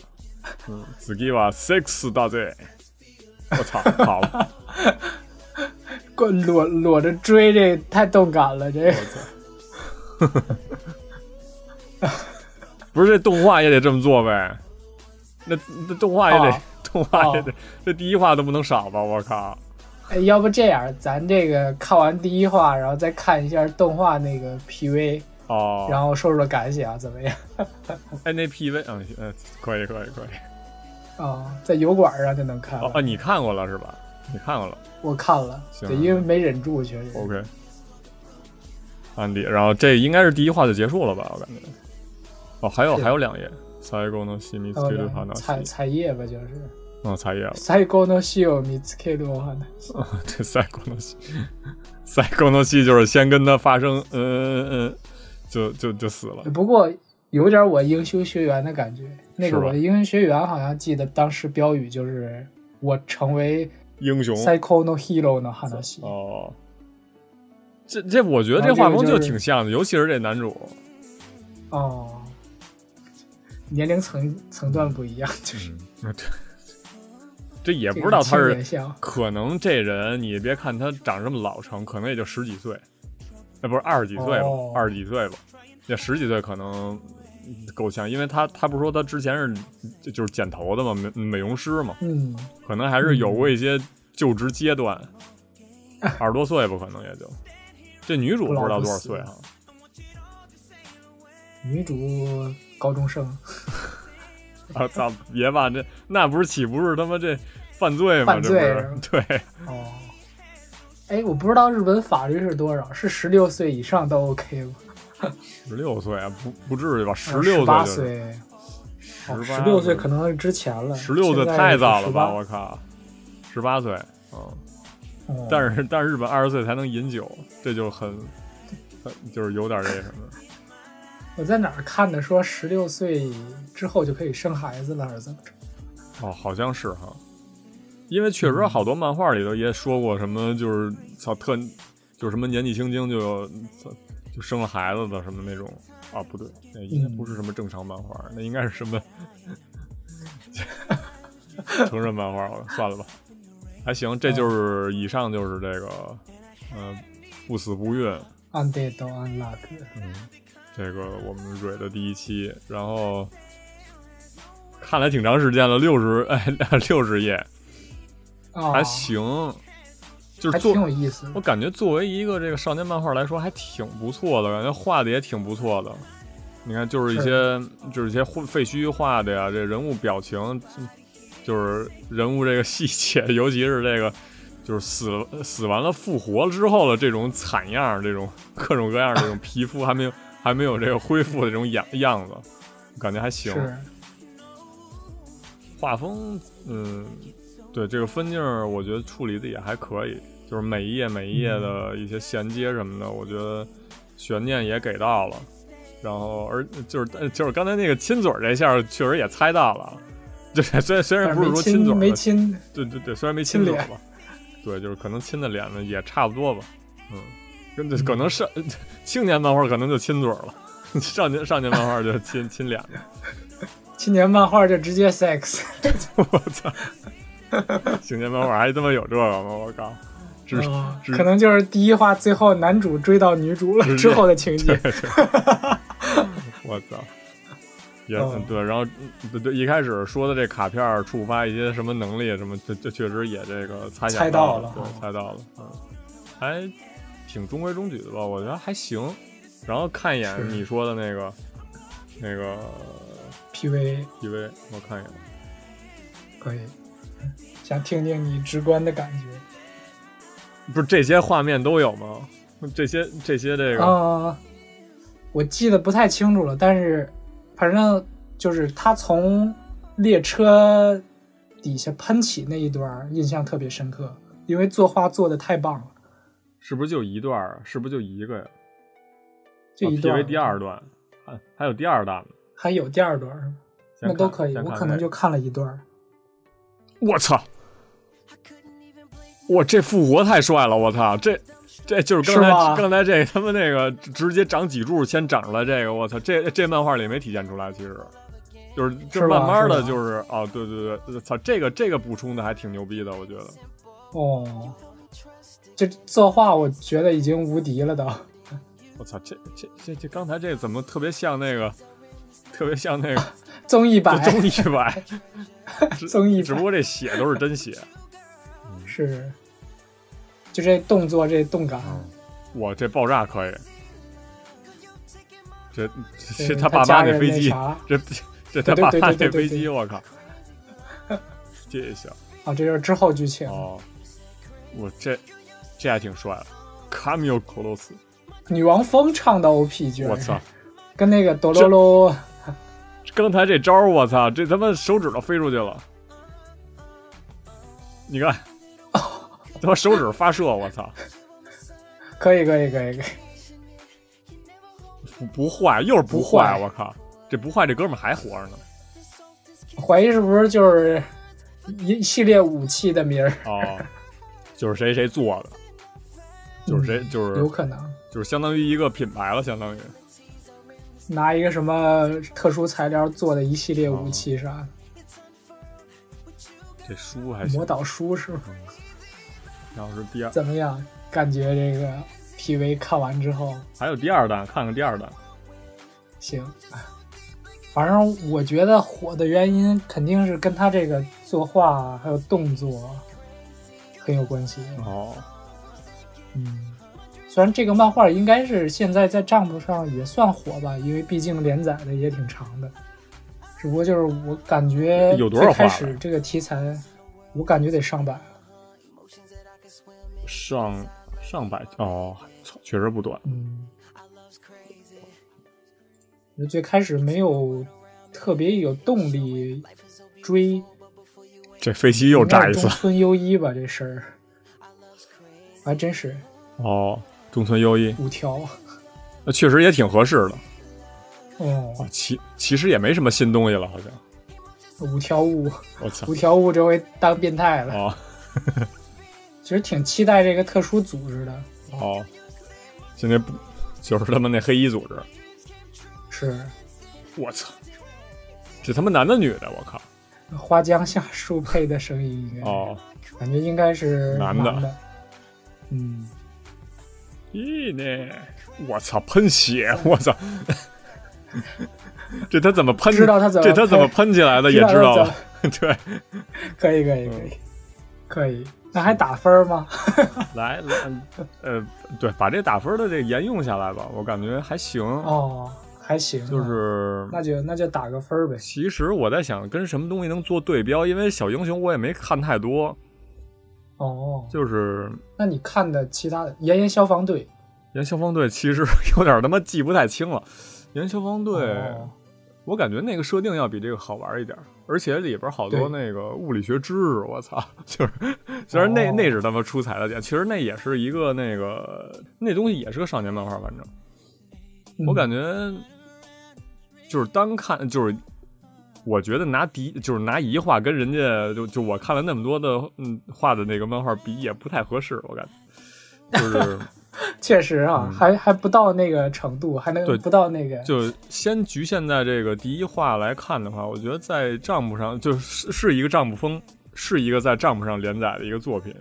うん、次はセックスだぜ。我操，好了，滚裸裸着追，这太动感了，这我操。不是这动画也得这么做呗？那那动画也得、哦动画也得，这第一话都不能少吧？我靠！哎，要不这样，咱这个看完第一话，然后再看一下动画那个 PV， 哦，然后说说感想怎么样？哎，那 PV，嗯嗯，可以可以可以。啊、在油管上就能看了。哦哦，你看过了是吧？你看过了我看了，行对，因为没忍住，确实。 ，OK。安迪，然后这应该是第一话就结束了吧？我感觉。哦，还有是还有两页，最後の秘密还有的两彩話。彩页吧，就是。嗯，彩页了。最後の死を見つけるお話。这最後の戏，最後の戏就是先跟他发生，嗯嗯嗯， 就就就死了。不过有点我英雄学园的感觉。那个是吧我的英雄学园好像记得当时标语就是“我成为英雄最高のヒーローの話”。哦，这这我觉得这然后这画风就个就是挺像的，尤其是这男主。哦，年龄层层段不一样，就是嗯，对，这也这不知道他个青是年像可能这人，你别看他长这么老成，可能也就十几岁， 哎，不是二十几岁吧哦，二十几岁吧，也十几岁可能够呛，因为他他不是说他之前是就是剪头的嘛，美美容师嘛，嗯，可能还是有过一些就职阶段，二十多岁吧，可能也就。这女主不知道多少岁啊？女主高中生，我操！别吧，这那不是岂不是他妈这犯罪吗？犯这罪不是对。哦，哎，我不知道日本法律是多少，是十六岁以上都 OK 吗？十六岁啊，不不至于吧？十十六八岁十八十六岁可能是之前了，十六岁太早了吧？我靠，十八岁，嗯，哦但是但是日本二十岁才能饮酒，这就很很就是有点那什么。我在哪儿看的？说十六岁之后就可以生孩子了，还是怎么着？哦，好像是哈，因为确实好多漫画里头也说过什么，就是操特，就是什么年纪轻轻就就生了孩子的什么那种啊，不对，那应该不是什么正常漫画，那应该是什么 成人漫画，算了吧，还行，这就是以上就是这个，呃，不死不孕，Undead Unluck，嗯，这个我们蕊的第一期，然后看了挺长时间了，六十哎 六十页，啊，还行，就是还挺做有意思。我感觉作为一个这个少年漫画来说，还挺不错的，感觉画的也挺不错的。你看，就是一些就是一些废墟画的呀，这人物表情，就是人物这个细节，尤其是这个就是死了死完了复活了之后的这种惨样，这种各种各样的这种皮肤还没有还没有这个恢复的这种样样子，感觉还行。是，画风，嗯，对这个分镜儿，我觉得处理的也还可以。就是每一页每一页的一些衔接什么的，我觉得悬念也给到了。然后而就是就是刚才那个亲嘴儿这下，确实也猜到了。对，虽然虽然不是说亲嘴儿，没亲，对对对，虽然没亲嘴吧，对，就是可能亲的脸呢也差不多吧。嗯，跟可能是 青年漫画可能就亲嘴了，少年少年漫画就亲亲脸了。青年漫画就直接 sex，我操！青年漫画还他妈有这个吗？我靠！只可能就是第一话最后男主追到女主了之后的情节。我操！也对，然后对对，一开始说的这卡片触发一些什么能力什么，这这确实也这个猜猜到了，对，猜到了，嗯，还挺中规中矩的吧？我觉得还行。然后看一眼你说的那个那个 PV PV，我看一眼，可以，想听听你直观的感觉。不是这些画面都有吗？这些这些这个啊，我记得不太清楚了，但是反正就是他从列车底下喷起那一段印象特别深刻，因为作画做的太棒了。是不是就一段啊？是不是就一个呀？就一段。第二段，还还有第二段呢？还有第二段那都可以，我可能就看了一段。我操！我，这复活太帅了！我操，这这就是刚才刚才这他们那个直接长脊柱先长出来这个，我操，这这漫画里没体现出来，其实就是就慢慢的就是哦，对对对，操，这个这个补充的还挺牛逼的，我觉得。哦，这作画我觉得已经无敌了都。我操，这这这这刚才这怎么特别像那个，特别像那个 综艺版，综艺版，综艺，只不过这血都是真血。是，就这动作，这动感，哇，这爆炸可以。这这他爸妈那飞机，这这他爸妈那飞机，我靠，这行啊，这是之后剧情。哦。我这这还挺帅的，卡米奥·克罗斯，女王风唱的 OP 剧，我操，跟那个哆罗罗，刚才这招，我操，这他妈手指都飞出去了，你看。他妈手指发射，我操！可以可以可以可以，不不坏，又是不坏，我靠！这不坏，这哥们还活着呢。怀疑是不是就是一系列武器的名儿？哦，就是谁谁做的，就是谁就是有可能，就是相当于一个品牌了，相当于拿一个什么特殊材料做的一系列武器啥的？这书还魔导书是吗？然后是第二，怎么样？感觉这个 PV 看完之后，还有第二弹，看看第二弹。行，反正我觉得火的原因肯定是跟他这个作画还有动作很有关系。哦，嗯，虽然这个漫画应该是现在在账目上也算火吧，因为毕竟连载的也挺长的。只不过就是我感觉最开始这个题材，我感觉得上百。上上百哦，确实不短。嗯，最开始没有特别有动力追，这飞机又炸一次。中村优一吧，这事儿还真是。哦，中村优一五条，那确实也挺合适的。哦，其其实也没什么新东西了，好像。五条悟，我操，五条悟这回当变态了。哦。其实挺期待这个特殊组织的哦，现在不就是他们那黑衣组织？是，我操，这他妈男的女的？我靠，花江夏树配的声音应该哦，感觉应该是男的。嗯，咦呢？我操，喷血！我操，这他怎么喷？知道他怎么？这他怎么喷起来的？也知道了。对，可以，可以，可以，可以。那还打分吗？来来，呃，对，把这打分的这沿用下来吧，我感觉还行哦，还行，就是那就那就打个分呗。其实我在想，跟什么东西能做对标？因为小英雄我也没看太多。哦，就是那你看的其他的《炎炎消防队》？炎消防队其实 有点他妈记不太清了。炎消防队，我感觉那个设定要比这个好玩一点，而且里边好多那个物理学知识，我操！就是虽然那那是他妈出彩的点，其实那也是一个那个那东西也是个少年漫画，反正我感觉就是单看就是，我觉得拿第就是拿一画跟人家就就我看了那么多的嗯画的那个漫画比也不太合适，我感觉就是。确实啊，还还不到那个程度，还能不到那个。就先局限在这个第一话来看的话，我觉得在账目上就是是一个账目风，是一个在账目上连载的一个作品。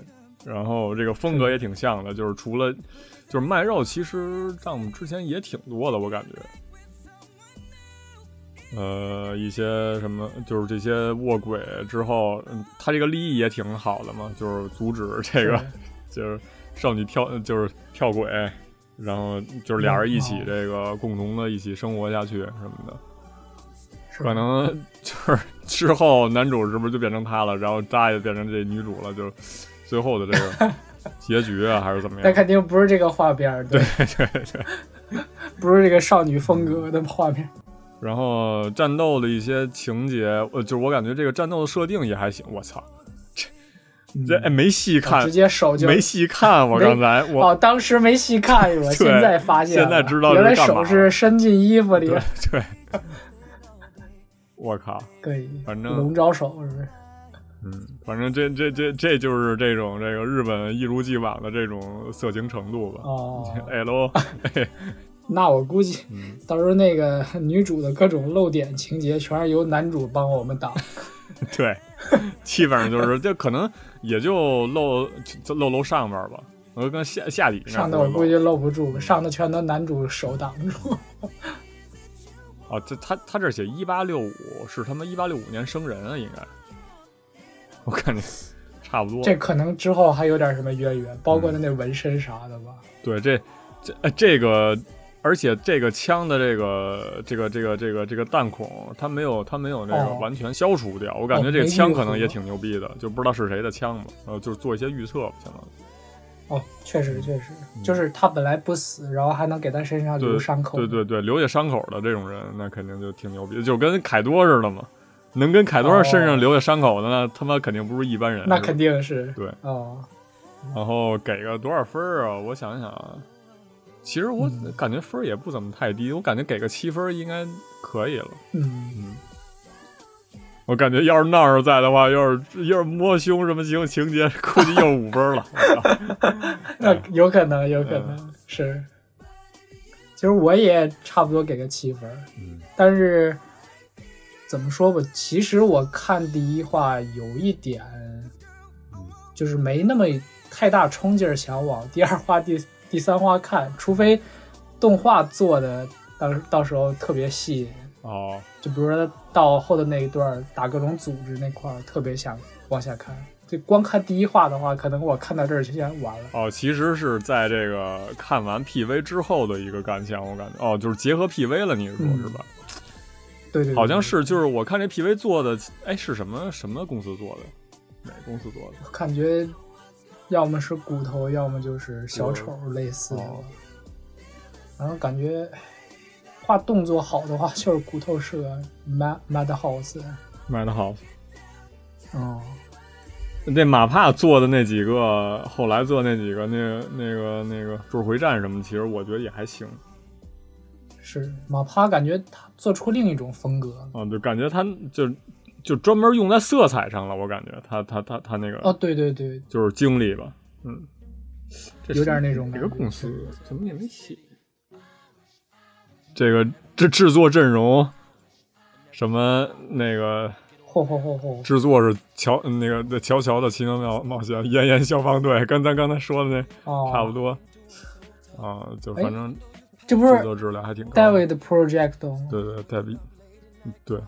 然后这个风格也挺像的，就是除了就是卖肉，其实账目之前也挺多的，我感觉。呃，一些什么就是这些卧轨之后，嗯他这个利益也挺好的嘛，就是阻止这个 就是。少女跳就是跳轨，然后就是俩人一起这个共同的一起生活下去什么的，可能就是之后男主是不是就变成他了，然后渣也变成这女主了，就最后的这个结局啊，还是怎么样？那肯定不是这个画面，对对对，不是这个少女风格的画面。然后战斗的一些情节，呃，就是我感觉这个战斗的设定也还行，我操。这这哎，没细看，直接手就没细看。我刚才我哦，当时没细看，我现在发现，现在知道原来手是伸进衣服里。对，我靠，可以，反正龙爪手是不是？嗯，反正这这这这就是这种这个日本一如既往的这种色情程度吧。哦，哎喽，那我估计到时候那个女主的各种露点情节，全是由男主帮我们挡。对，基本上就是这可能。也就露露露上边吧，我跟下下底上的我估计露不住，上的全都男主手挡住。哦，这他他这写一八六五是他妈一八六五年生人啊，应该，我感觉差不多。这可能之后还有点什么渊源，包括他那纹身啥的吧。对，这这这个。而且这个枪的这个这个这个这个这个弹孔，它没有它没有那个完全消除掉。我感觉这个枪可能也挺牛逼的，就不知道是谁的枪嘛。呃，就是做一些预测，相当于。哦，确实确实，就是他本来不死，然后还能给他身上留伤口。对对对，留下伤口的这种人，那肯定就挺牛逼，就跟凯多似的嘛。能跟凯多身上留下伤口的，那他妈肯定不是一般人。那肯定是。对。哦。然后给个多少分啊？我想想啊。其实我感觉分也不怎么太低，我感觉给个七分应该可以了。嗯嗯，我感觉要是闹儿在的话，要是要是摸胸什么情情节，估计又五分了。那有可能，有可能是。其实我也差不多给个七分，嗯，但是怎么说吧，其实我看第一话有一点，就是没那么太大冲劲儿，想往第二话第。第三话看，除非动画做的到到时候特别细引哦，就比如说到后的那一段打各种组织那块儿，特别想往下看。就光看第一话的话，可能我看到这儿就先完了。哦，其实是在这个看完 PV 之后的一个感想，我感觉哦，就是结合 PV 了，你说是吧？对对，好像是，就是我看这 PV 做的，哎，是什么什么公司做的？哪公司做的？感觉。要么是骨头，要么就是小丑类似的，然后感觉画动作好的话就是骨头社 Mad Mad House，Mad House，哦，那马帕做的那几个，后来做那几个，那那个那个柱回战什么，其实我觉得也还行。是马帕感觉他做出另一种风格，啊，就感觉他就。就专门用在色彩上了，我感觉他他他他那个哦，对对对，就是经历吧，嗯，有点那种。哪个公司怎么也没写？这个这制作阵容，什么那个？嚯嚯嚯嚯！制作是乔那个那乔乔的奇妙冒冒险，炎炎消防队，跟咱刚才说的那差不多。啊，就反正这不是制作质量还挺高。David Project。对对，David，对。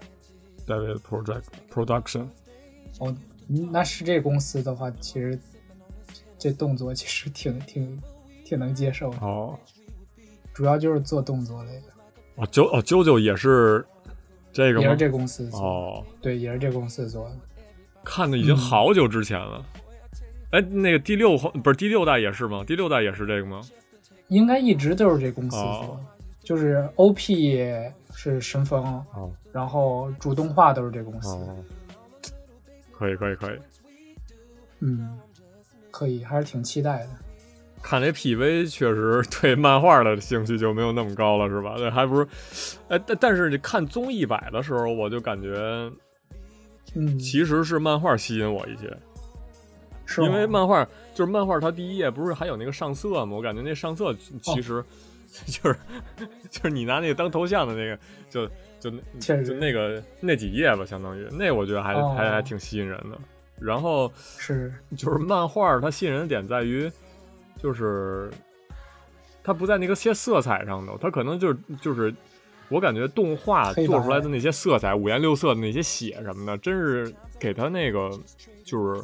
David Project Production，哦，那是这公司的话，其实这动作其实挺挺挺能接受的哦。主要就是做动作类的。哦，九哦九九也是这个也是这公司哦，对，也是这公司做的。看的已经好久之前了。哎，那个第六不是第六代也是吗？第六代也是这个吗？应该一直都是这公司做。就是 OP 是神风，哦，然后主动画都是这公司。哦，可以可以可以，嗯，可以，还是挺期待的。看这 PV 确实对漫画的兴趣就没有那么高了，是吧？那还不是，哎，但但是看综艺版的时候，我就感觉，嗯，其实是漫画吸引我一些，是因为漫画就是漫画，它第一页不是还有那个上色吗？我感觉那上色其实就是就是你拿那个当头像的那个，就就那就那个那几页吧，相当于那我觉得还还还挺吸引人的。然后是就是漫画它吸引人的点在于。就是，它不在那个些色彩上头，它可能就是就是，我感觉动画做出来的那些色彩五颜六色的那些血什么的，真是给它那个就是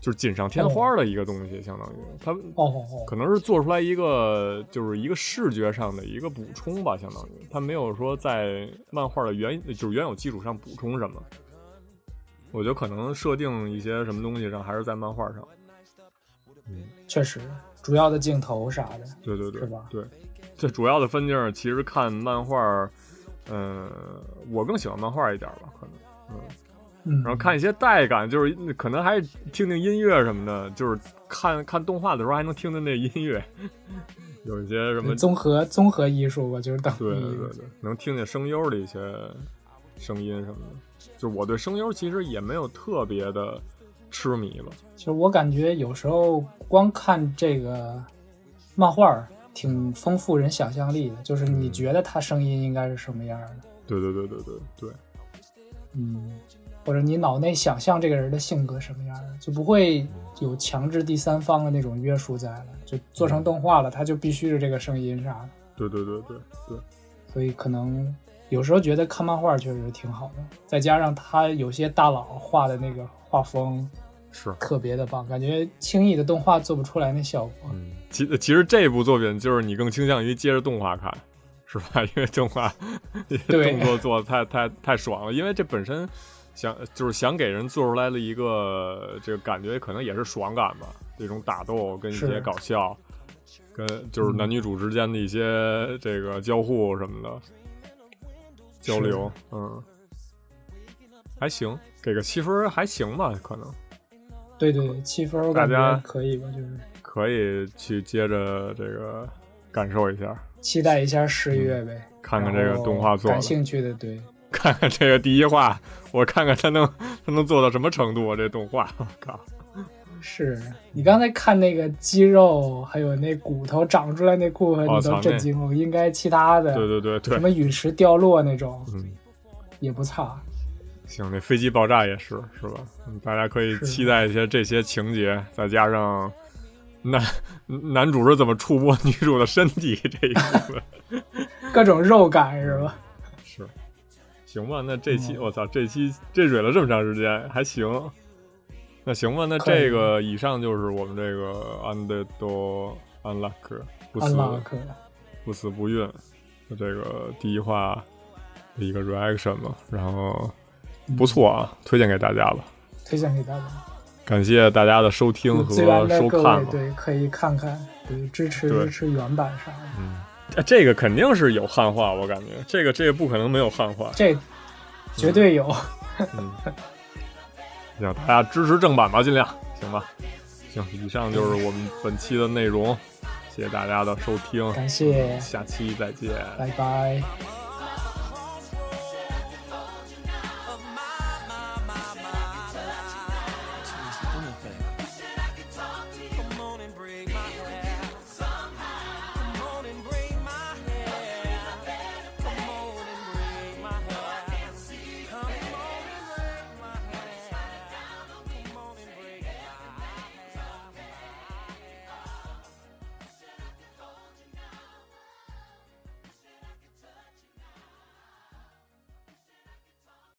就是锦上添花的一个东西，相当于它可能是做出来一个就是一个视觉上的一个补充吧，相当于它没有说在漫画的原就是原有基础上补充什么，我觉得可能设定一些什么东西上还是在漫画上，嗯，确实。主要的镜头啥的，对对对，是吧？对，这主要的分镜其实看漫画，嗯，我更喜欢漫画一点吧，可能，嗯，然后看一些带感，就是可能还是听听音乐什么的，就是看看动画的时候还能听听那音乐，有一些什么综合综合艺术吧，就是等对对对对，能听见声优的一些声音什么的，就是我对声优其实也没有特别的。痴迷吧。其实我感觉有时候光看这个漫画挺丰富人想象力的，就是你觉得他声音应该是什么样的？对对对对对对。嗯，或者你脑内想象这个人的性格什么样的，就不会有强制第三方的那种约束在了。就做成动画了，他就必须是这个声音啥的。对对对对对。所以可能有时候觉得看漫画确实挺好的，再加上他有些大佬画的那个画风。是特别的棒，感觉轻易的动画做不出来那效果。嗯，其其实这部作品就是你更倾向于接着动画看，是吧？因为动画动作做的太太太爽了。因为这本身想就是想给人做出来的一个这个感觉，可能也是爽感吧。这种打斗跟一些搞笑，跟就是男女主之间的一些这个交互什么的交流，嗯，还行，给个七分还行吧，可能。对对，七分我感觉可以吧，就是可以去接着这个感受一下，期待一下十一月呗，看看这个动画做，感兴趣的对，看看这个第一话，我看看他能他能做到什么程度啊？这动画，我靠！是你刚才看那个肌肉，还有那骨头长出来那部分，你都震惊了。应该其他的，对对对对，什么陨石掉落那种，嗯，也不差。行，那飞机爆炸也是，是吧？大家可以期待一些这些情节，再加上男男主是怎么触摸女主的身体这一部分，各种肉感是吧？是，行吧？那这期我操，这期这蕊了这么长时间，还行。那行吧，那这个以上就是我们这个 Underdo Unluck 不死不死不孕的这个第一话的一个 reaction 嘛，然后。不错啊，推荐给大家吧。推荐给大家，感谢大家的收听和收看。对，可以看看，对，支持支持原版啥的。嗯，这个肯定是有汉化，我感觉这个这个不可能没有汉化，这绝对有。嗯，行，大家支持正版吧，尽量行吧。行，以上就是我们本期的内容，谢谢大家的收听，感谢，下期再见，拜拜。